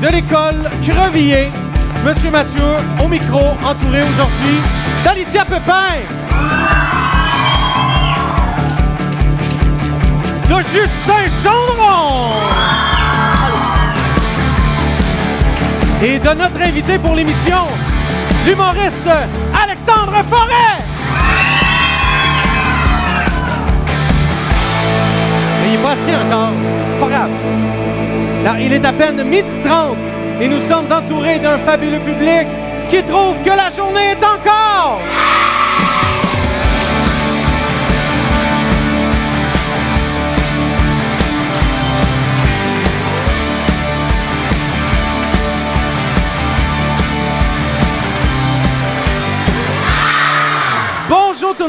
de l'école Crevilliers. Monsieur Mathieu au micro, entouré aujourd'hui d'Alicia Pepin. De Justin Chandron. Et de notre invité pour l'émission, l'humoriste Alexandre Forêt. Mais il est pas encore. C'est pas grave. Il est à peine midi 30 et nous sommes entourés d'un fabuleux public qui trouve que la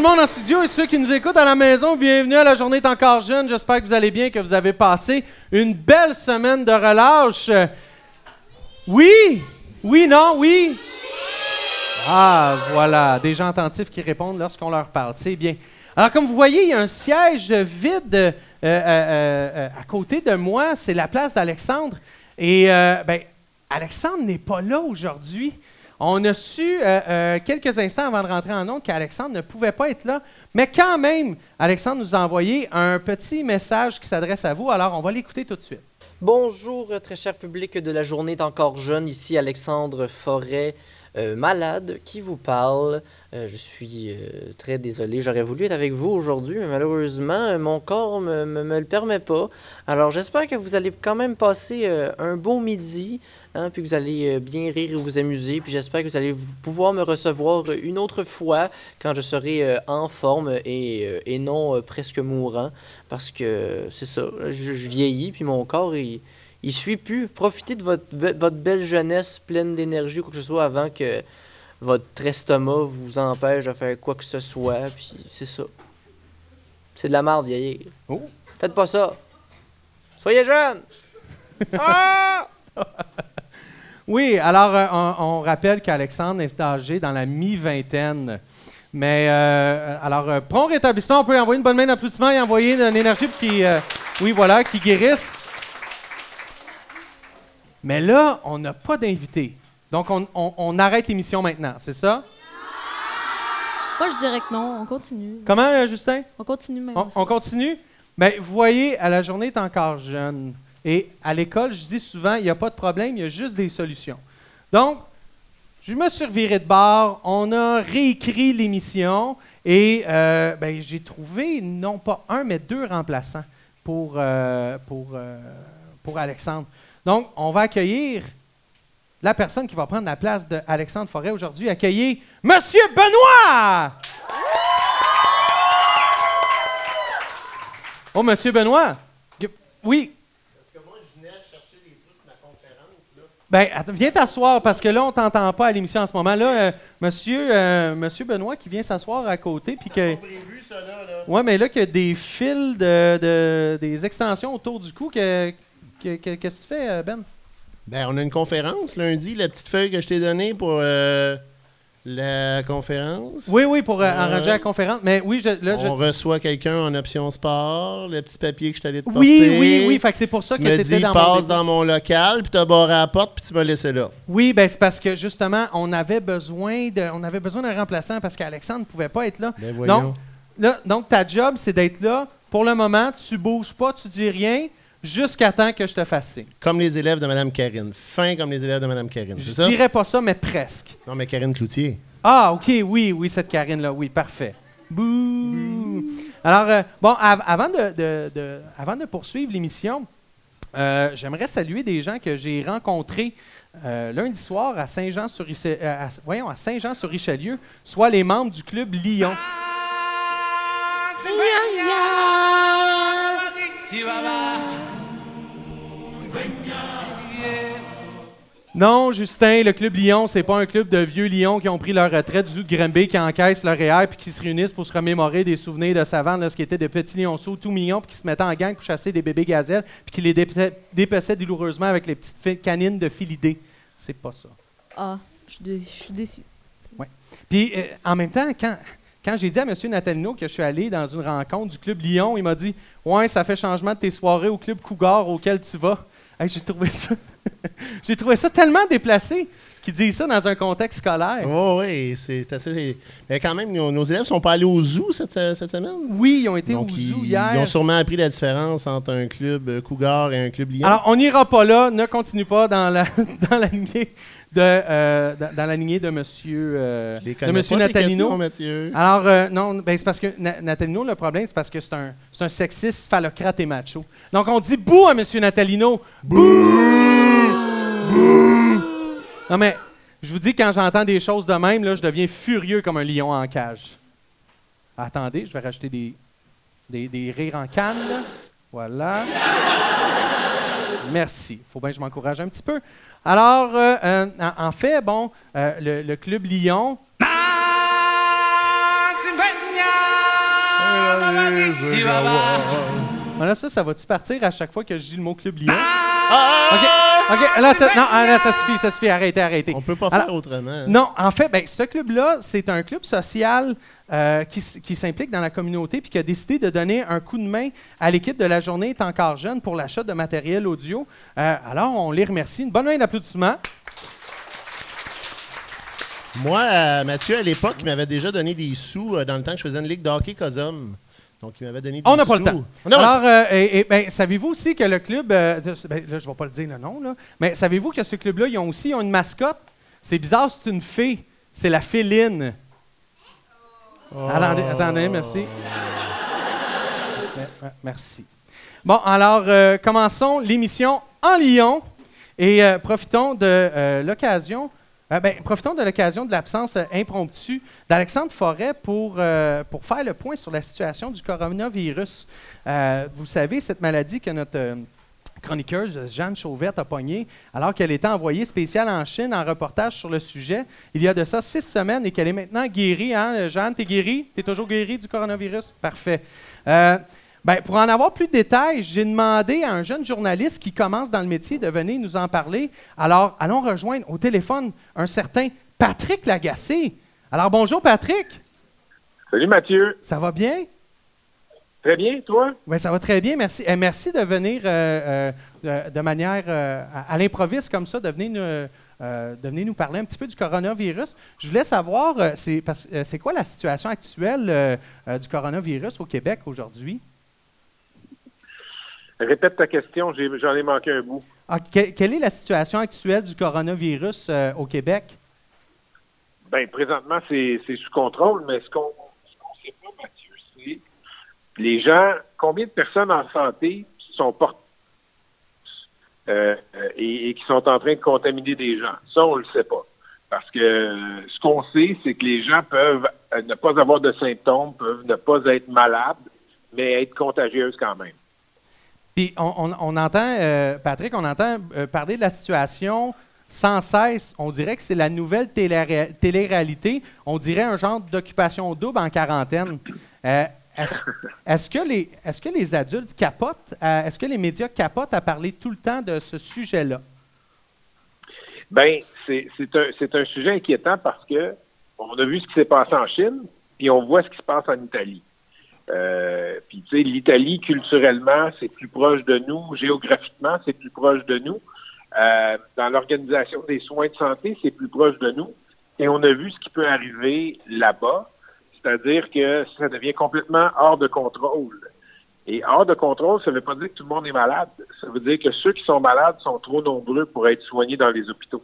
monde en studio et ceux qui nous écoutent à la maison, bienvenue à la journée est encore jeune. J'espère que vous allez bien, que vous avez passé une belle semaine de relâche. Oui, oui, non, oui. Ah, voilà, des gens attentifs qui répondent lorsqu'on leur parle. C'est bien. Alors, comme vous voyez, il y a un siège vide euh, euh, euh, à côté de moi. C'est la place d'Alexandre. Et, ben, Alexandre n'est pas là aujourd'hui. On a su quelques instants avant de rentrer en ondes qu'Alexandre ne pouvait pas être là. Mais quand même, Alexandre nous a envoyé un petit message qui s'adresse à vous. Alors, on va l'écouter tout de suite. Bonjour, très cher public de la journée est encore jeune. Ici Alexandre Forêt, malade, qui vous parle. Euh, je suis euh, très désolé. J'aurais voulu être avec vous aujourd'hui, mais malheureusement, euh, mon corps ne me, le permet pas. Alors, j'espère que vous allez quand même passer un bon midi, hein, puis que vous allez bien rire et vous amuser. Puis j'espère que vous allez pouvoir me recevoir une autre fois quand je serai en forme et, non presque mourant. Parce que c'est ça, je, je, vieillis, puis mon corps, il, il suit plus. Profitez de votre, votre belle jeunesse pleine d'énergie ou quoi que ce soit avant que votre estomac vous empêche de faire quoi que ce soit, puis c'est ça. C'est de la merde, vieillir. Oh. Faites pas ça. Soyez jeune! ah! oui, alors euh, on, on, rappelle qu'Alexandre est âgé dans la mi-vingtaine. Mais euh, alors, euh, prompt rétablissement, on peut lui envoyer une bonne main d'applaudissement et envoyer une énergie qui, euh, oui, voilà, qui guérisse. Mais là, on n'a pas d'invité. Donc, on, on, on arrête l'émission maintenant, c'est ça? Moi, je dirais que non. On continue. Comment, euh, Justin? On continue même. On, on continue? Bien, vous voyez, à la journée est encore jeune. Et à l'école, je dis souvent, il n'y a pas de problème, il y a juste des solutions. Donc, je me suis reviré de bord, on a réécrit l'émission et euh, ben, j'ai trouvé non pas un, mais deux remplaçants pour, euh, pour, pour Alexandre. Donc, on va accueillir la personne qui va prendre la place d'Alexandre Forêt aujourd'hui. Accueillir Monsieur Benoît! Oh, Monsieur Benoît! Oui, Ben, viens t'asseoir parce que là, on t'entend pas à l'émission en ce moment. Là, euh, monsieur, euh, monsieur Benoît qui vient s'asseoir à côté. Puis que. Prévu, ça, là, là. Ouais, mais là, qu'il y a des fils, de, de, des extensions autour du cou. Que, que, que, qu'est-ce que tu fais, Ben? Ben, on a une conférence lundi, la petite feuille que je t'ai donnée pour euh, la conférence. Oui, oui, pour euh, Ouais. arranger la conférence. Mais oui, je, là, je- On reçoit quelqu'un en option sport, le petit papier que je t'allais te porter. Oui, oui, oui. Fait que c'est pour ça tu que tu étais dis, dans passe dans mon local, puis t'as barré à la porte, puis tu m'as laissé là. Oui, ben c'est parce que justement, on avait besoin de, on avait besoin d'un remplaçant parce qu'Alexandre ne pouvait pas être là. Ben voyons. Donc, là, donc, ta job, c'est d'être là. Pour le moment, tu bouges pas, tu dis rien, jusqu'à temps que je te fasse signe. Comme les élèves de Mme Karine. Fin comme les élèves de Mme Karine. Je ça? dirais pas ça, mais presque. Non, mais Karine Cloutier. Ah, OK, oui, oui, cette Karine-là, oui, parfait. Bouh! Alors, euh, bon, av- avant, de, de- de- avant de poursuivre l'émission, euh, j'aimerais saluer des gens que j'ai rencontrés euh, lundi soir à Saint-Jean sur, Riche- euh, à- voyons, à Saint-Jean sur Richelieu, soit les membres du club Lyon. Non, Justin, le club Lyon, c'est pas un club de vieux lions qui ont pris leur retraite du Granby, qui encaissent leur REER puis qui se réunissent pour se remémorer des souvenirs de ce qui était de petits lionceaux tout mignons, puis qui se mettaient en gang pour chasser des bébés gazelles, puis qui les dépeçaient douloureusement avec les petites canines de filidés. C'est pas ça. Ah, je suis dé- déçu. Puis euh, en même temps, quand, quand j'ai dit à M. Natalino que je suis allé dans une rencontre du Club Lyon, il m'a dit Ouais, ça fait changement de tes soirées au Club Cougar auquel tu vas. J'ai trouvé ça. J'ai trouvé ça tellement déplacé qu'ils disent ça dans un contexte scolaire. Oh, oui, c'est assez. Mais quand même, nos, nos élèves sont pas allés au zoo cette, cette semaine? Oui, ils ont été Donc, au ils, zoo hier. ils ont sûrement appris la différence entre un club euh, Cougar et un club Lyon. Alors, on n'ira pas là. Ne continue pas dans la, dans la lignée de, euh, dans, dans la lignée de Monsieur, euh, de monsieur Natalino. questions. Alors, euh, non, ben, c'est parce que Na- Natalino, le problème, c'est parce que c'est un, un sexiste phallocrate et macho. Donc, on dit bouh à Monsieur Natalino. Bouh! Non, mais je vous dis, quand j'entends des choses de même, là, je deviens furieux comme un lion en cage. Attendez, je vais rajouter des, des, des rires en canne. là. Voilà. Merci. Il faut bien que je m'encourage un petit peu. Alors, euh, euh, en, en fait, bon, euh, le, le club Lyon, Voilà, ça, ça va-tu partir à chaque fois que je dis le mot Club Lyon? OK, OK, là, ça, non, ah, là, ça suffit, ça suffit, arrêtez, arrêtez. On peut pas Alors- faire autrement. Non, en fait, ben, ce club-là, c'est un club social euh, qui, qui s'implique dans la communauté puis qui a décidé de donner un coup de main à l'équipe de la journée est encore jeune pour l'achat de matériel audio. Euh, alors, on les remercie. Une bonne main d'applaudissement. Moi, euh, Mathieu, à l'époque, il m'avait déjà donné des sous euh, dans le temps que je faisais une ligue de hockey Cosum. Donc, il m'avait donné des On n'a pas le temps. Alors, euh, et- et, ben, savez-vous aussi que le club, euh, ben, là, je ne vais pas le dire le nom, là, mais savez-vous que ce club-là, ils ont aussi ils ont une mascotte? C'est bizarre, c'est une fée. C'est la féline. Oh. Attendez, attendez, merci. Merci. Bon, alors, euh, commençons l'émission en Lyon et profitons de l'occasion. Euh, ben, profitons de l'occasion de l'absence euh, impromptue d'Alexandre Forêt pour, euh, pour faire le point sur la situation du coronavirus. Euh, vous savez, cette maladie que notre chroniqueuse Jeanne Chauvette a pognée alors qu'elle était envoyée spéciale en Chine en reportage sur le sujet il y a de ça six semaines et qu'elle est maintenant guérie. Hein? Jeanne, t'es guérie? T'es toujours guérie du coronavirus? Parfait. Ben, pour en avoir plus de détails, j'ai demandé à un jeune journaliste qui commence dans le métier de venir nous en parler. Alors, allons rejoindre au téléphone un certain Patrick Lagacé. Alors, bonjour Patrick, Salut Mathieu. ça va bien? Très bien, toi? Oui, ça va très bien, merci. Eh, merci de venir euh, euh, de, de manière euh, à, à l'improviste comme ça, de venir, nous, euh, de venir nous parler un petit peu du coronavirus. Je voulais savoir, euh, c'est, euh, quoi la situation actuelle du coronavirus au Québec aujourd'hui? Répète ta question, j'en ai, manqué un bout. Ah, que- quelle est la situation actuelle du coronavirus euh, au Québec? Ben, présentement, c'est sous contrôle, mais ce qu'on qu'on sait pas, Mathieu, c'est les gens, combien de personnes en santé sont portées euh, euh, et, et qui sont en train de contaminer des gens? Ça, on le sait pas. Parce que ce qu'on sait, c'est que les gens peuvent ne pas avoir de symptômes, peuvent ne pas être malades, mais être contagieuses quand même. Puis on, on- entend, euh, Patrick, on entend euh, parler de la situation sans cesse. On dirait que c'est la nouvelle télé- télé-réalité. On dirait un genre d'occupation double en quarantaine. Euh, est-ce, que les, est-ce que les adultes capotent? est-ce que les médias capotent à parler tout le temps de ce sujet-là? Ben, c'est un, un sujet inquiétant parce que on a vu ce qui s'est passé en Chine, puis on voit ce qui se passe en Italie. Euh, puis tu sais, l'Italie culturellement, c'est plus proche de nous, géographiquement, c'est plus proche de nous. Euh, dans l'organisation des soins de santé, c'est plus proche de nous. Et on a vu ce qui peut arriver là-bas, c'est-à-dire que ça devient complètement hors de contrôle. Et hors de contrôle, ça ne veut pas dire que tout le monde est malade. Ça veut dire que ceux qui sont malades sont trop nombreux pour être soignés dans les hôpitaux.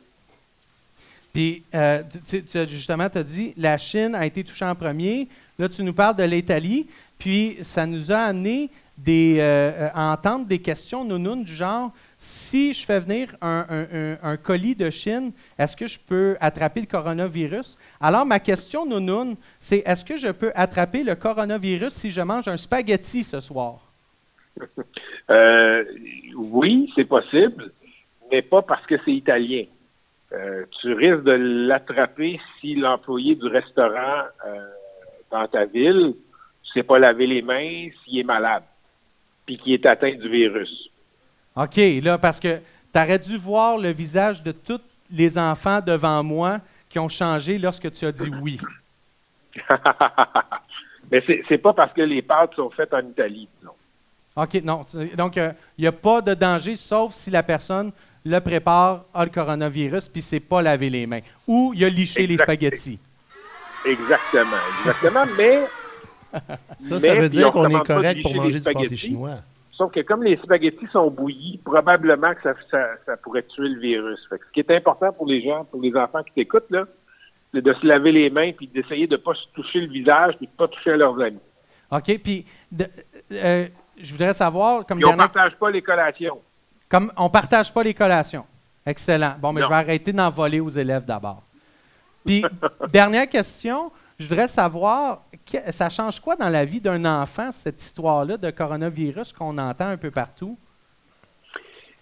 Puis, euh, tu- tu justement, tu as dit la Chine a été touchée en premier. Là, tu nous parles de l'Italie. Puis, ça nous a amené euh, euh, à entendre des questions nounounes du genre si je fais venir un, colis de Chine, est-ce que je peux attraper le coronavirus? Alors, ma question nounoune, c'est est-ce que je peux attraper le coronavirus si je mange un spaghetti ce soir? Euh, oui, c'est possible, mais pas parce que c'est italien. Tu risques de l'attraper si l'employé du restaurant dans ta ville ne sait pas laver les mains s'il est malade, puis qu'il est atteint du virus. OK, là, parce que tu aurais dû voir le visage de tous les enfants devant moi qui ont changé lorsque tu as dit oui. mais c'est pas parce que les pâtes sont faites en Italie, disons. OK, non. Donc, il n'y a pas de danger, sauf si la personne le prépare, a le coronavirus, puis c'est pas laver les mains. Ou il a liché les spaghettis. Exactement, exactement. mais, Ça, ça veut dire on qu'on est correct pour manger les du pâté spaghettis. chinois. Sauf que comme les spaghettis sont bouillis, probablement que ça, ça, ça pourrait tuer le virus. Fait que ce qui est important pour les gens, pour les enfants qui t'écoutent, là, c'est de se laver les mains puis d'essayer de pas se toucher le visage puis de pas toucher à leurs amis. OK? Puis, de- euh, je voudrais savoir, comme Puis on dernière partage pas les collations. Comme on partage pas les collations. Excellent. Bon, mais Non. je vais arrêter d'en voler aux élèves d'abord. Puis, dernière question, je voudrais savoir, ça change quoi dans la vie d'un enfant, cette histoire-là de coronavirus qu'on entend un peu partout?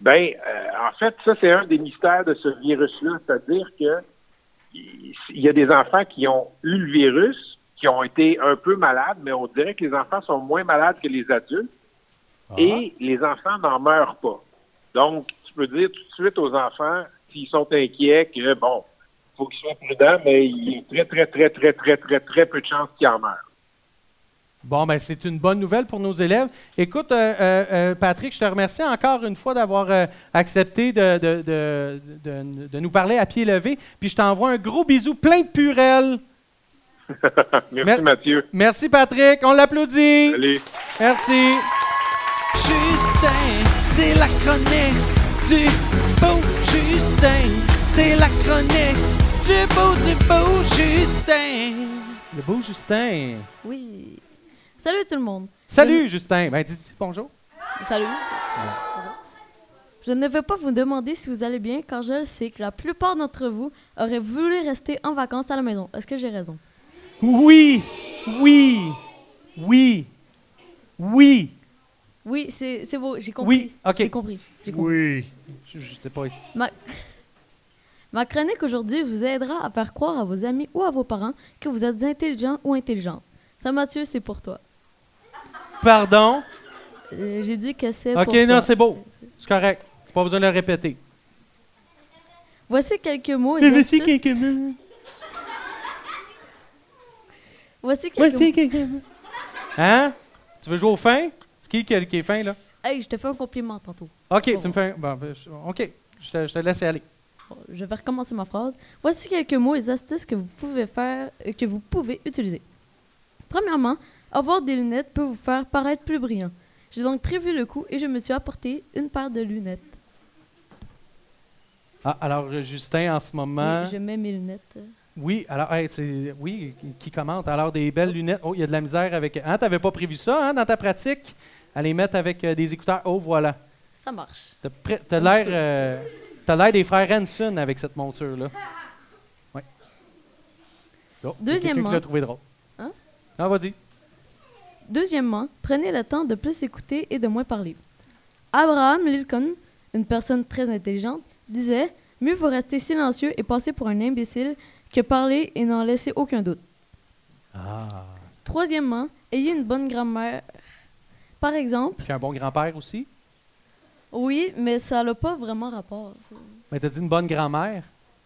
Ben, euh, en fait, ça, c'est un des mystères de ce virus-là. C'est-à-dire que il il y a des enfants qui ont eu le virus, qui ont été un peu malades, mais on dirait que les enfants sont moins malades que les adultes et les enfants n'en meurent pas. Donc, tu peux dire tout de suite aux enfants, s'ils sont inquiets, que bon, faut qu'ils soient prudents, mais il y a très, très, très, très, très, très, très peu de chances qu'ils en meurent. Bon, ben c'est une bonne nouvelle pour nos élèves. Écoute, euh, euh, euh, Patrick, je te remercie encore une fois d'avoir euh, accepté de, de- de- de- de nous parler à pied levé. Puis je t'envoie un gros bisou plein de purelles. Merci, Mathieu. Merci, Patrick. On l'applaudit. Allez. Merci. Justin, c'est la chronique du beau Justin. C'est la chronique du beau, du beau Justin. Le beau Justin. Oui. Salut tout le monde. Salut, Justin. Ben, dis bonjour? Salut. Je ne vais pas vous demander si vous allez bien, car je le sais que la plupart d'entre vous auraient voulu rester en vacances à la maison. Est-ce que j'ai raison? Oui, oui, oui, oui, Oui, c'est c'est beau, j'ai compris. oui. OK. J'ai compris. j'ai compris. Oui. Je, je sais pas. Ma... Ma chronique aujourd'hui vous aidera à faire croire à vos amis ou à vos parents que vous êtes intelligent ou intelligente. Ça, Mathieu, c'est pour toi. Pardon? Euh, j'ai dit que c'est OK, non, toi. c'est beau. C'est correct. Pas besoin de le répéter. Voici quelques mots et Mais voici astuces. quelques mots. Voici quelques Voici quelques mots. Hein? Tu veux jouer au fin? C'est qui qui est, qui est fin, là? Hey, je te fais un compliment tantôt. OK, tu me fais un... bon, ben, je- OK, je te, je te laisse y aller. Je vais recommencer ma phrase. Voici quelques mots et astuces que vous pouvez faire, euh, que vous pouvez utiliser. Premièrement, avoir des lunettes peut vous faire paraître plus brillant. J'ai donc prévu le coup et je me suis apporté une paire de lunettes. Ah, alors, euh, Justin, en ce moment... Oui, je mets mes lunettes. Oui, alors, hey, c'est... Oui, qui commente? Alors, des belles lunettes. Oh, il y a de la misère avec... Hein, t'avais pas prévu ça, hein, dans ta pratique? À les mettre avec euh, des écouteurs. Oh, voilà. Ça marche. T'as pré- t'as l'air, euh, t'as l'air des frères Hanson avec cette monture-là. Ouais. Oh, Deuxièmement- trouvé drôle. Hein? Ah, vas-y. Deuxièmement, prenez le temps de plus écouter et de moins parler. Abraham Lincoln, une personne très intelligente, disait Mieux vaut rester silencieux et passer pour un imbécile que parler et n'en laisser aucun doute. Ah. Troisièmement, ayez une bonne grammaire. Par exemple, Puis un bon grand-père aussi? Oui, mais ça n'a pas vraiment rapport. ça. Mais t'as dit une bonne grand-mère?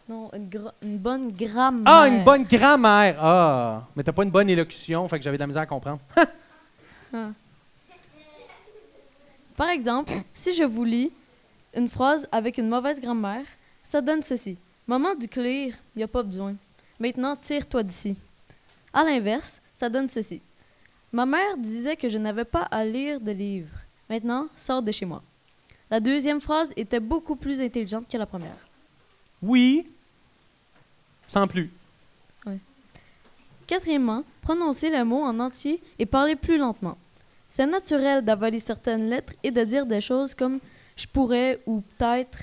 Non, une, gra- une bonne grammaire. Ah, une bonne grand-mère. Ah. Mais t'as pas une bonne élocution, fait que j'avais de la misère à comprendre. Par exemple, si je vous lis une phrase avec une mauvaise grammaire, ça donne ceci. Maman dit clear, il n'y a pas besoin. Maintenant, tire-toi d'ici. À l'inverse, ça donne ceci. Ma mère disait que je n'avais pas à lire de livres. Maintenant, sors de chez moi. La deuxième phrase était beaucoup plus intelligente que la première. Oui. Sans plus. Quatrièmement, prononcez le mot en entier et parlez plus lentement. C'est naturel d'avaler certaines lettres et de dire des choses comme je pourrais ou peut-être,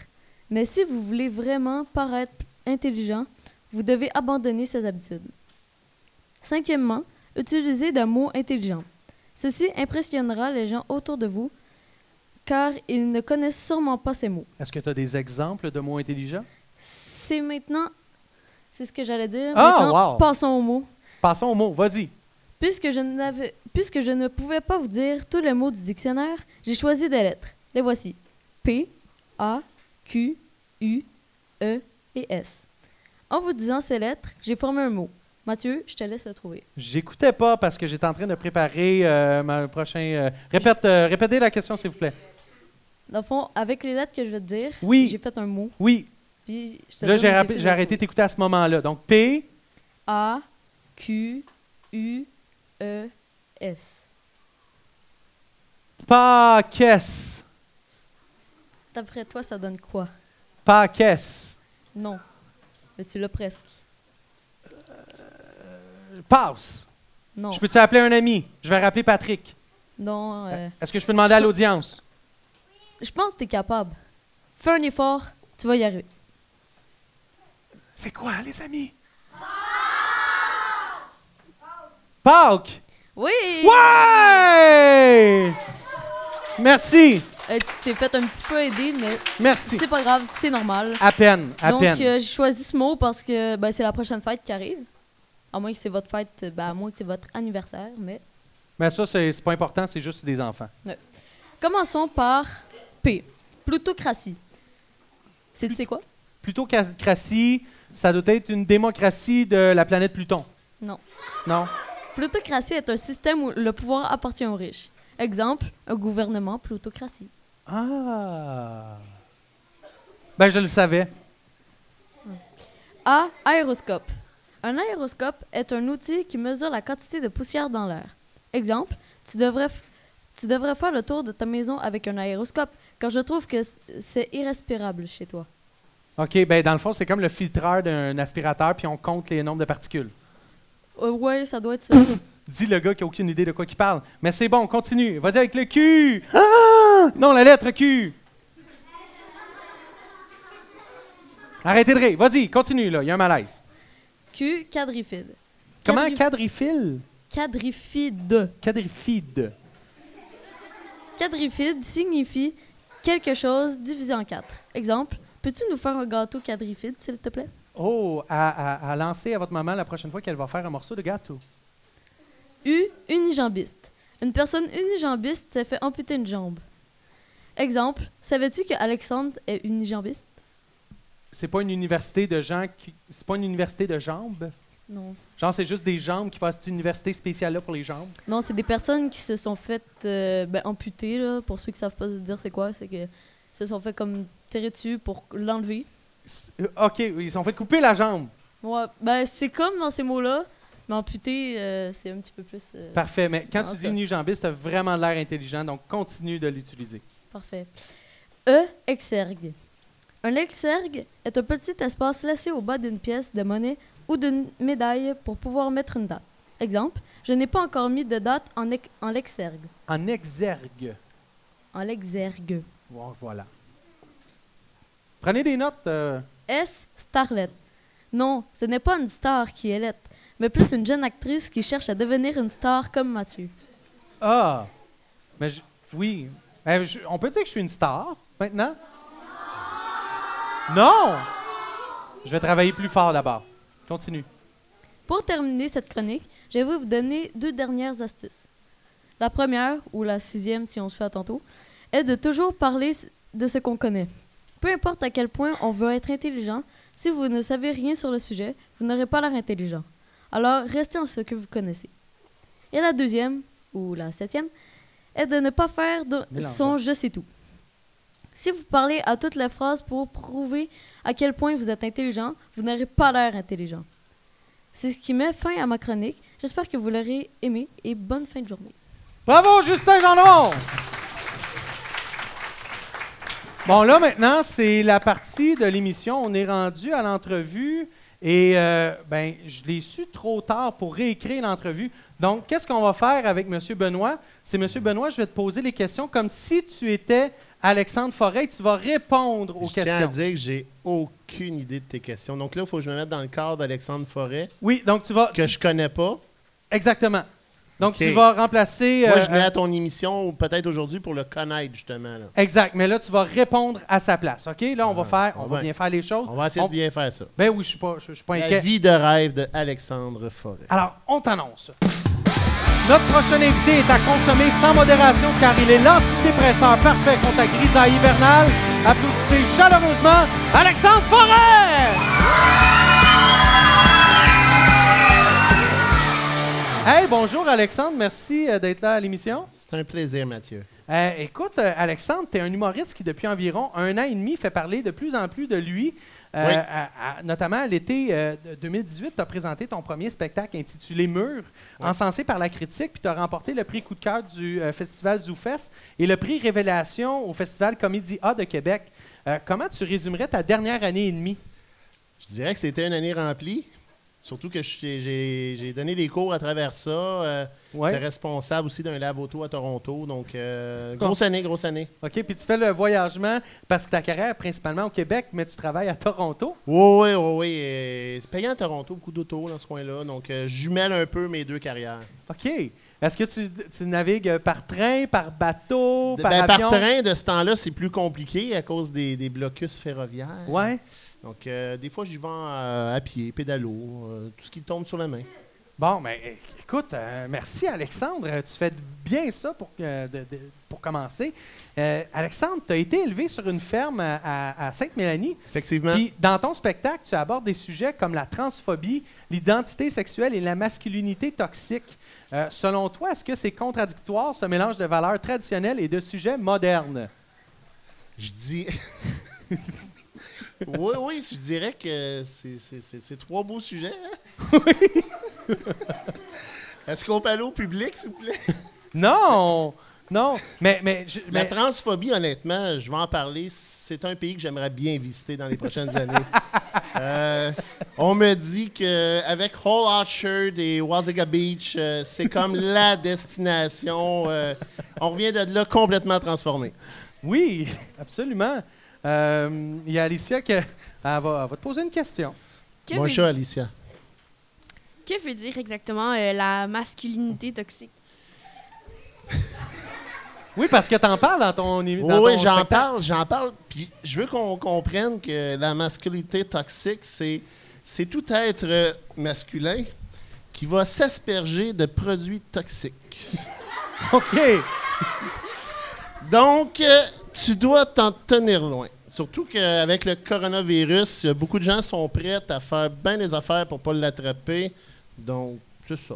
mais si vous voulez vraiment paraître intelligent, vous devez abandonner ces habitudes. Cinquièmement, utilisez des mots intelligents. Ceci impressionnera les gens autour de vous car ils ne connaissent sûrement pas ces mots. Est-ce que tu as des exemples de mots intelligents? C'est maintenant, c'est ce que j'allais dire. Ah, maintenant, wow. passons aux mots. Passons aux mots. Vas-y. Puisque je, n'avais, puisque je ne pouvais pas vous dire tous les mots du dictionnaire, j'ai choisi des lettres. Les voici. P, A, Q, U, E et S. En vous disant ces lettres, j'ai formé un mot. Mathieu, je te laisse le trouver. J'écoutais pas parce que j'étais en train de préparer euh, ma prochain. euh, répète, euh, répétez la question, s'il vous plaît. Dans le fond, avec les lettres que je vais te dire, Oui. j'ai fait un mot. Oui. Puis je te Là, j'ai de arrêté trouver. d'écouter à ce moment-là. Donc, P, A, Q, U, E, S. Paquès. D'après toi, ça donne quoi? Paquès. Non. Mais tu l'as presque. Passe. Non. Je peux-tu appeler un ami? Je vais rappeler Patrick. Non. euh, Est-ce que je peux demander à l'audience? Je pense que tu es capable. Fais un effort, tu vas y arriver. C'est quoi, les amis? Pâques! Oui! Ouais! Merci. Euh, tu t'es fait un petit peu aider, mais Merci. c'est pas grave, c'est normal. À peine, à Donc, peine. euh, j'ai choisi ce mot parce que ben, c'est la prochaine fête qui arrive. À moins que c'est votre fête, euh, ben, à moins que c'est votre anniversaire, mais... Mais ça, c'est c'est pas important, c'est juste des enfants. Commençons par P. Plutocratie. C'est quoi? Plutocratie, ça doit être une démocratie de la planète Pluton. Non. Non? Plutocratie est un système où le pouvoir appartient aux riches. Exemple, un gouvernement plutocratie. Ah! Ben, je le savais. A. Aéroscope. Un aéroscope est un outil qui mesure la quantité de poussière dans l'air. Exemple, tu devrais, f- tu devrais faire le tour de ta maison avec un aéroscope, car je trouve que c'est irrespirable chez toi. OK, ben dans le fond, c'est comme le filtreur d'un aspirateur, puis on compte les nombres de particules. Euh, ouais, ça doit être ça. Dit le gars qui a aucune idée de quoi il parle. Mais c'est bon, continue. Vas-y avec le Q. Ah! Non, la lettre Q. Arrêtez de rire. Vas-y, continue, là. Il y a un malaise. Q. Quadrifide. Comment? Quadrif- Quadrifile? Quadrifide. Quadrifide. Quadrifide signifie quelque chose divisé en quatre. Exemple, peux-tu nous faire un gâteau quadrifide, s'il te plaît? Oh, à, à- à lancer à votre maman la prochaine fois qu'elle va faire un morceau de gâteau. U. Unijambiste. Une personne unijambiste s'est fait amputer une jambe. Exemple, savais-tu que Alexandre est unijambiste? C'est pas une université de gens qui. C'est pas une université de jambes? Non. Genre, c'est juste des jambes qui font cette université spéciale-là pour les jambes? Non, c'est des personnes qui se sont faites euh, ben, amputer, là, pour ceux qui savent pas dire c'est quoi, c'est que se sont fait comme tirer dessus pour l'enlever. Euh, OK, ils sont fait couper la jambe. Ouais, ben c'est comme dans ces mots-là, mais amputer, euh, c'est un petit peu plus... euh, Parfait, mais quand tu dis ça. unijambiste, t'as vraiment l'air intelligent, donc continue de l'utiliser. Parfait. E. Exergue. Un exergue est un petit espace laissé au bas d'une pièce de monnaie ou d'une médaille pour pouvoir mettre une date. Exemple, je n'ai pas encore mis de date en, en l'exergue. En exergue. En l'exergue. Bon, voilà. Prenez des notes. euh, S. Starlet. Non, ce n'est pas une star qui est lettre, mais plus une jeune actrice qui cherche à devenir une star comme Mathieu. Ah! Mais je- oui. Eh, je- on peut dire que je suis une star maintenant? Non! Je vais travailler plus fort d'abord. Continue. Pour terminer cette chronique, je vais vous donner deux dernières astuces. La première, ou la sixième si on se fait à tantôt, est de toujours parler de ce qu'on connaît. Peu importe à quel point on veut être intelligent, si vous ne savez rien sur le sujet, vous n'aurez pas l'air intelligent. Alors, restez en ce que vous connaissez. Et la deuxième, ou la septième, est de ne pas faire de Mélange. son je sais tout. Si vous parlez à toutes les phrases pour prouver à quel point vous êtes intelligent, vous n'aurez pas l'air intelligent. C'est ce qui met fin à ma chronique. J'espère que vous l'aurez aimé et bonne fin de journée. Bravo, Justin Gendron! Bon, là, maintenant, c'est la partie de l'émission. On est rendu à l'entrevue et, euh, ben, je l'ai su trop tard pour réécrire l'entrevue. Donc, qu'est-ce qu'on va faire avec M. Benoît? C'est M. Benoît, je vais te poser les questions comme si tu étais Alexandre Forêt. Tu vas répondre aux je tiens à questions. dire que j'ai aucune idée de tes questions. Donc là, il faut que je me mette dans le cadre d'Alexandre Forêt, Oui, donc tu vas. que je connais pas. Exactement. Donc, tu vas remplacer. Moi, euh, je venais euh, à ton émission, peut-être aujourd'hui, pour le connaître, justement. là. Exact, mais là, tu vas répondre à sa place. OK? Là, on va faire, on on va va- bien faire les choses. On va essayer On- de bien faire ça. Ben oui, je suis pas, je, je suis pas La inquiet. vie de rêve de Alexandre Forêt. Alors, on t'annonce. Notre prochain invité est à consommer sans modération car il est l'antidépresseur parfait contre la grisaille hivernale. Applaudissez chaleureusement Alexandre Forêt! Hey, bonjour Alexandre, merci euh, d'être là à l'émission. C'est un plaisir, Mathieu. Euh, écoute, euh, Alexandre, tu es un humoriste qui, depuis environ un an et demi, fait parler de plus en plus de lui. Euh, Oui. à- à- notamment à l'été euh, de 2018, tu as présenté ton premier spectacle intitulé Mur, encensé par la critique, puis tu as remporté le prix coup de cœur du euh, Festival ZooFest et le prix Révélation au Festival Comédie A de Québec. Euh, comment tu résumerais ta dernière année et demie? Je dirais que c'était une année remplie. Surtout que j'ai donné des cours à travers ça. Euh, Ouais. J'étais responsable aussi d'un lab auto à Toronto. Donc, euh, grosse année, grosse année. OK, puis tu fais le voyagement parce que ta carrière est principalement au Québec, mais tu travailles à Toronto? Oui, oui, oui. oui. C'est payant à Toronto, beaucoup d'auto dans ce coin-là. Donc, euh, jumelle un peu mes deux carrières. OK. Est-ce que tu, tu navigues par train, par bateau, par ben, avion? par train, de ce temps-là, c'est plus compliqué à cause des, des blocus ferroviaires. Ouais. Donc, euh, des fois, j'y vais euh, à pied, pédalo, euh, tout ce qui tombe sur la main. Bon, mais é- écoute, euh, merci Alexandre. Tu fais bien ça pour, de- de- pour commencer. Alexandre, tu as été élevé sur une ferme à, à- à Sainte-Mélanie. Effectivement. Puis dans ton spectacle, tu abordes des sujets comme la transphobie, l'identité sexuelle et la masculinité toxique. Selon toi, est-ce que c'est contradictoire ce mélange de valeurs traditionnelles et de sujets modernes? Je dis. oui, oui, je dirais que c'est- trois beaux sujets. hein? Est-ce qu'on peut aller au public, s'il vous plaît? Non! Non! Mais, mais, je- La mais- transphobie, honnêtement, je vais en parler. C'est un pays que j'aimerais bien visiter dans les prochaines années. Euh, on me dit qu'avec Whole Orchard et Wasaga Beach, euh, c'est comme la destination. euh, on revient de là complètement transformé. Oui, absolument. Euh, Il y a Alicia qui elle va, elle va te poser une question. Que, Mon veut, chat, Alicia. que veut dire exactement euh, la masculinité toxique? Oui, parce que tu en parles dans ton dans oui, j'en parle, j'en parle. Puis je veux qu'on comprenne que la masculinité toxique, c'est, c'est tout être euh, masculin qui va s'asperger de produits toxiques. OK. Donc, euh, tu dois t'en tenir loin. Surtout qu'avec le coronavirus, beaucoup de gens sont prêts à faire bien des affaires pour pas l'attraper. Donc, c'est ça.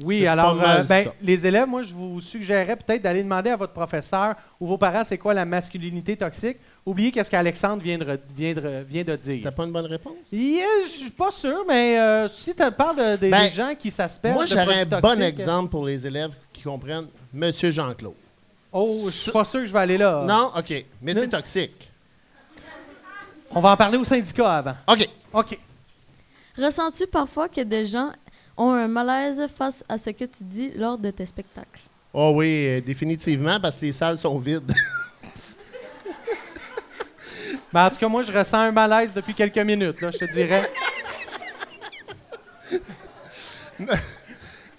Oui, alors, euh, ben, les élèves, moi, je vous suggérerais peut-être d'aller demander à votre professeur ou vos parents c'est quoi la masculinité toxique? Oubliez qu'est-ce qu'Alexandre vient de, re- vient, de, vient de dire. C'était pas une bonne réponse? Yeah, je suis pas sûr, mais euh, si tu parles de, de- Ben, des gens qui s'aspergent Moi, j'aurais un bon exemple pour les élèves qui comprennent Monsieur Jean-Claude. Oh, je suis pas sûr que je vais aller là. Non? OK. Mais c'est toxique. On va en parler au syndicat avant. OK. OK. Ressens-tu parfois que des gens ont un malaise face à ce que tu dis lors de tes spectacles? Oh oui, euh, définitivement, parce que les salles sont vides. Ben, en tout cas, moi, je ressens un malaise depuis quelques minutes, là, je te dirais.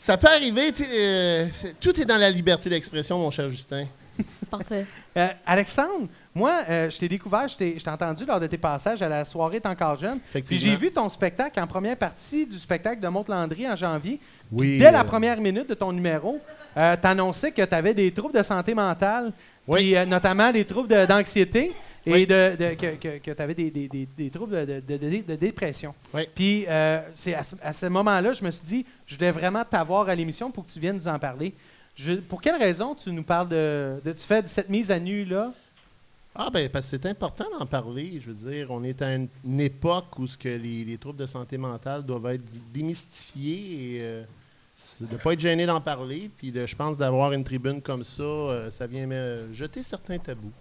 Ça peut arriver. t'es, euh, tout est dans la liberté d'expression, mon cher Justin. Parfait. Euh, Alexandre, moi, euh, je t'ai découvert, je t'ai entendu lors de tes passages à la soirée T'es encore jeune. Puis j'ai vu ton spectacle en première partie du spectacle de Monte-Landry en janvier. Puis Oui, dès la première minute de ton numéro, euh, tu annonçais que tu avais des troubles de santé mentale, Oui. puis euh, notamment des troubles de- d'anxiété et Oui. de, de- que, tu avais des, des- des- des troubles de, de- de- de dépression. Oui. Puis euh, c'est à ce, à ce moment-là, je me suis dit, je voulais vraiment t'avoir à l'émission pour que tu viennes nous en parler. Je- pour quelle raison tu nous parles de, de- Tu fais de cette mise à nu-là? Ah ben parce que c'est important d'en parler. Je veux dire, on est à une, une époque où ce que les, les troubles de santé mentale doivent être démystifiés et euh, de ne pas être gêné d'en parler. Puis de, je pense d'avoir une tribune comme ça, euh, ça vient euh, jeter certains tabous.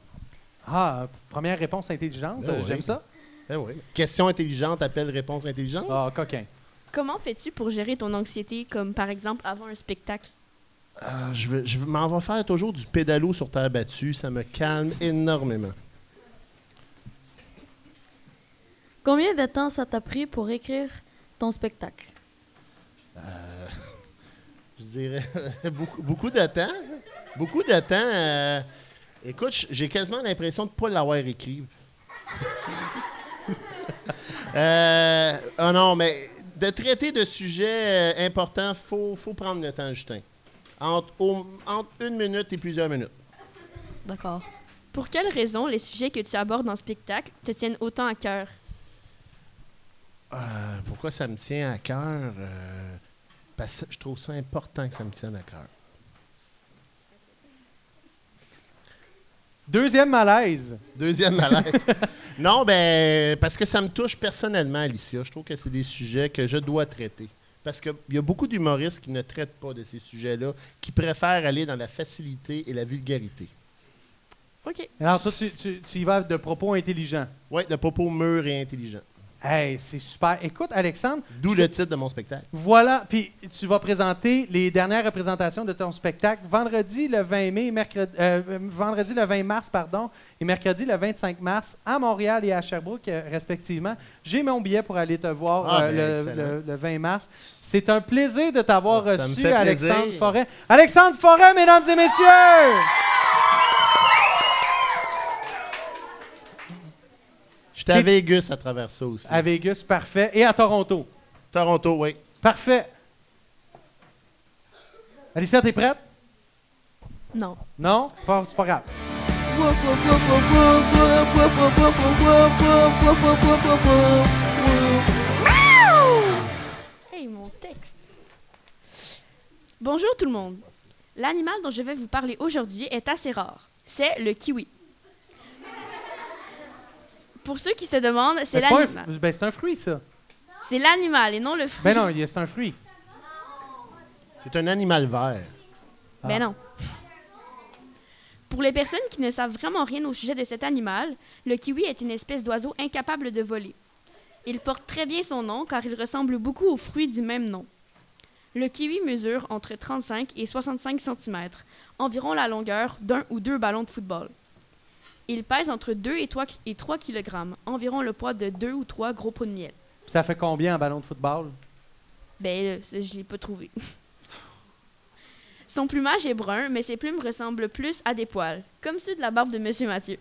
Ah, première réponse intelligente, Ben oui. j'aime ça. Eh oui. Question intelligente appelle réponse intelligente. Ah, coquin. Comment fais-tu pour gérer ton anxiété, comme par exemple avant un spectacle? Ah, je veux- m'en vais faire toujours du pédalo sur terre battue. Ça me calme énormément. Combien de temps ça t'a pris pour écrire ton spectacle? Je dirais beaucoup, beaucoup de temps. Beaucoup de temps. euh, écoute, j'ai quasiment l'impression de ne pas l'avoir écrit. euh, oh non, mais de traiter de sujets euh, importants, il faut, faut prendre le temps, Justin. Entre, au- entre une minute et plusieurs minutes. D'accord. Pour quelles raisons les sujets que tu abordes dans le spectacle te tiennent autant à cœur? Euh, pourquoi ça me tient à cœur? Euh, parce que je trouve ça important que ça me tienne à cœur. Deuxième malaise. Deuxième malaise. non, ben, parce que ça me touche personnellement, Alicia. Je trouve que c'est des sujets que je dois traiter. Parce qu'il y a beaucoup d'humoristes qui ne traitent pas de ces sujets-là, qui préfèrent aller dans la facilité et la vulgarité. OK. Alors, toi, tu, tu- tu y vas de propos intelligents. Oui, de propos mûrs et intelligents. Hey, c'est super. Écoute, Alexandre, D'où le titre de mon spectacle. voilà. Puis tu vas présenter les dernières représentations de ton spectacle vendredi le 20 mai, mercredi, euh, vendredi le 20 mars, pardon, et mercredi le 25 mars à Montréal et à Sherbrooke, euh, respectivement. J'ai mon billet pour aller te voir Ah, euh, ben, le, le- le 20 mars. C'est un plaisir de t'avoir reçu, Alexandre. Forêt. Alexandre Forêt, mesdames et messieurs! J'étais à Vegas à travers ça aussi. À Vegas, parfait. Et à Toronto. Toronto, oui. Parfait. Alicia, t'es prête? Non. Non? Pas- C'est pas grave. Hey, mon texte. Bonjour tout le monde. L'animal dont je vais vous parler aujourd'hui est assez rare. C'est le kiwi. Pour ceux qui se demandent, c'est Ben, un l'animal. ben, c'est un fruit, ça. C'est l'animal et non le fruit. Ben non, c'est un fruit. C'est un animal vert. Ben non. Pour les personnes qui ne savent vraiment rien au sujet de cet animal, le kiwi est une espèce d'oiseau incapable de voler. Il porte très bien son nom car il ressemble beaucoup au fruit du même nom. Le kiwi mesure entre 35 et 65 cm, environ la longueur d'un ou deux ballons de football. Il pèse entre 2 et 3, et 3 kg, environ le poids de 2 ou 3 gros pots de miel. Ça fait combien en ballon de football? Ben, je l'ai pas trouvé. Son plumage est brun, mais ses plumes ressemblent plus à des poils, comme ceux de la barbe de Monsieur Mathieu.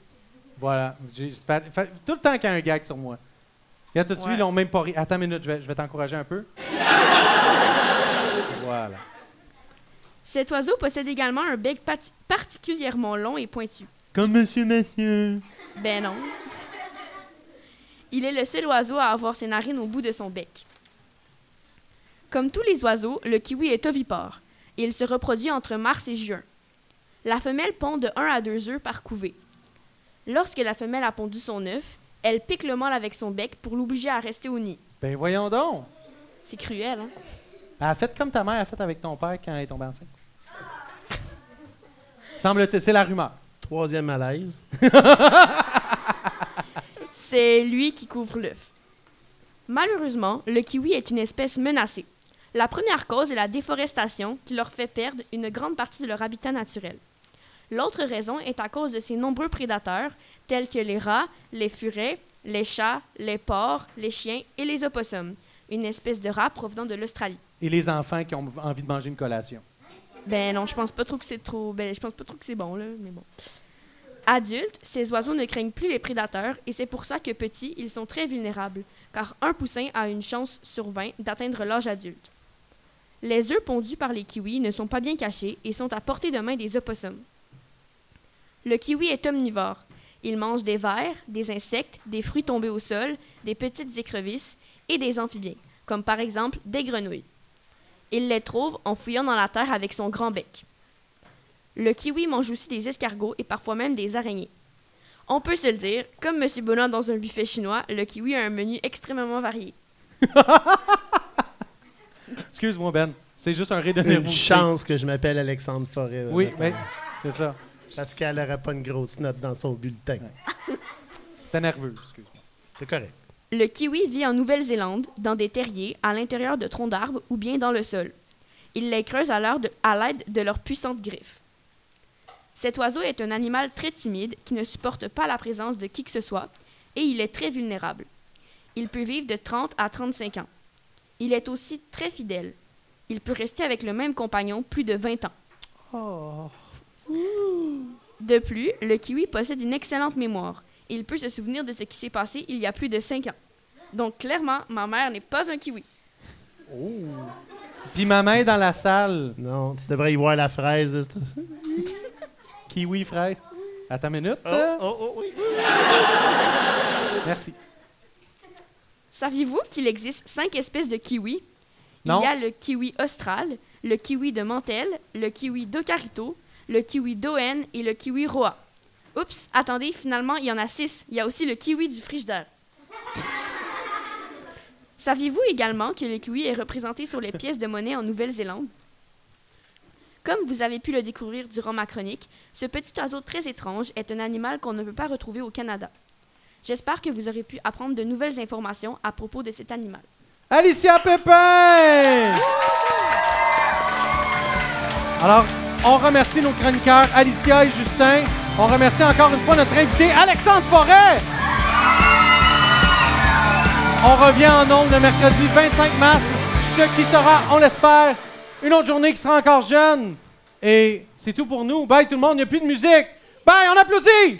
Voilà. Fait- fait- tout le temps qu'il y a un gag sur moi. Regarde, tout de suite, Ouais. ils l'ont même pas ri. Attends une minute, je vais, vais t'encourager un peu. voilà. Cet oiseau possède également un bec particulièrement long et pointu. Comme Monsieur Monsieur. Ben non. Il est le seul oiseau à avoir ses narines au bout de son bec. Comme tous les oiseaux, le kiwi est ovipare et il se reproduit entre mars et juin. La femelle pond de 1 à 2 œufs par couvée. Lorsque la femelle a pondu son œuf, elle pique le mâle avec son bec pour l'obliger à rester au nid. Ben voyons donc. C'est cruel, hein? Elle a fait comme ta mère a fait avec ton père quand elle est tombée enceinte. Semble-t-il, c'est la rumeur. Troisième malaise. C'est lui qui couvre l'œuf. Malheureusement, le kiwi est une espèce menacée. La première cause est la déforestation qui leur fait perdre une grande partie de leur habitat naturel. L'autre raison est à cause de ses nombreux prédateurs, tels que les rats, les furets, les chats, les porcs, les chiens et les opossums, une espèce de rat provenant de l'Australie. Et les enfants qui ont envie de manger une collation. Ben non, je pense pas trop que c'est trop. Ben, je pense pas trop que c'est bon, là, mais bon. Adultes, ces oiseaux ne craignent plus les prédateurs et c'est pour ça que petits, ils sont très vulnérables, car un poussin a une chance sur 20 d'atteindre l'âge adulte. Les œufs pondus par les kiwis ne sont pas bien cachés et sont à portée de main des opossums. Le kiwi est omnivore. Il mange des vers, des insectes, des fruits tombés au sol, des petites écrevisses et des amphibiens, comme par exemple des grenouilles. Il les trouve en fouillant dans la terre avec son grand bec. Le kiwi mange aussi des escargots et parfois même des araignées. On peut se le dire, comme M. Bonin dans un buffet chinois, le kiwi a un menu extrêmement varié. Excuse-moi, Ben. C'est juste un ré de Une chance que je m'appelle Alexandre Forêt. Oui, ben, c'est ça. Parce qu'elle n'aurait pas une grosse note dans son bulletin. C'était nerveux, excuse-moi. C'est correct. Le kiwi vit en Nouvelle-Zélande, dans des terriers, à l'intérieur de troncs d'arbres ou bien dans le sol. Il les creuse à l'heure de- à l'aide de leurs puissantes griffes. Cet oiseau est un animal très timide qui ne supporte pas la présence de qui que ce soit et il est très vulnérable. Il peut vivre de 30 à 35 ans. Il est aussi très fidèle. Il peut rester avec le même compagnon plus de 20 ans. De plus, le kiwi possède une excellente mémoire. Il peut se souvenir de ce qui s'est passé il y a plus de 5 ans. Donc clairement, ma mère n'est pas un kiwi. Puis ma main dans la salle. Non, tu devrais y voir la fraise. Kiwi fraise. Attends une minute. Oh, euh, oh, oh, oui. Merci. Saviez-vous qu'il existe 5 espèces de kiwi? Non. Il y a le kiwi austral, le kiwi de Mantel, le kiwi d'Ocarito, le kiwi d'Oen et le kiwi roa. Oups, attendez, finalement, il y en a six. Il y a aussi le kiwi du frigidaire. Saviez-vous également que le kiwi est représenté sur les pièces de monnaie en Nouvelle-Zélande? Comme vous avez pu le découvrir durant ma chronique, ce petit oiseau très étrange est un animal qu'on ne peut pas retrouver au Canada. J'espère que vous aurez pu apprendre de nouvelles informations à propos de cet animal. Alicia Pépin! Alors, on remercie nos chroniqueurs Alicia et Justin. On remercie encore une fois notre invité Alexandre Forêt. On revient en ondes le mercredi 25 mars, ce qui sera, on l'espère, une autre journée qui sera encore jeune. Et c'est tout pour nous. Bye tout le monde, il n'y a plus de musique. Bye, on applaudit!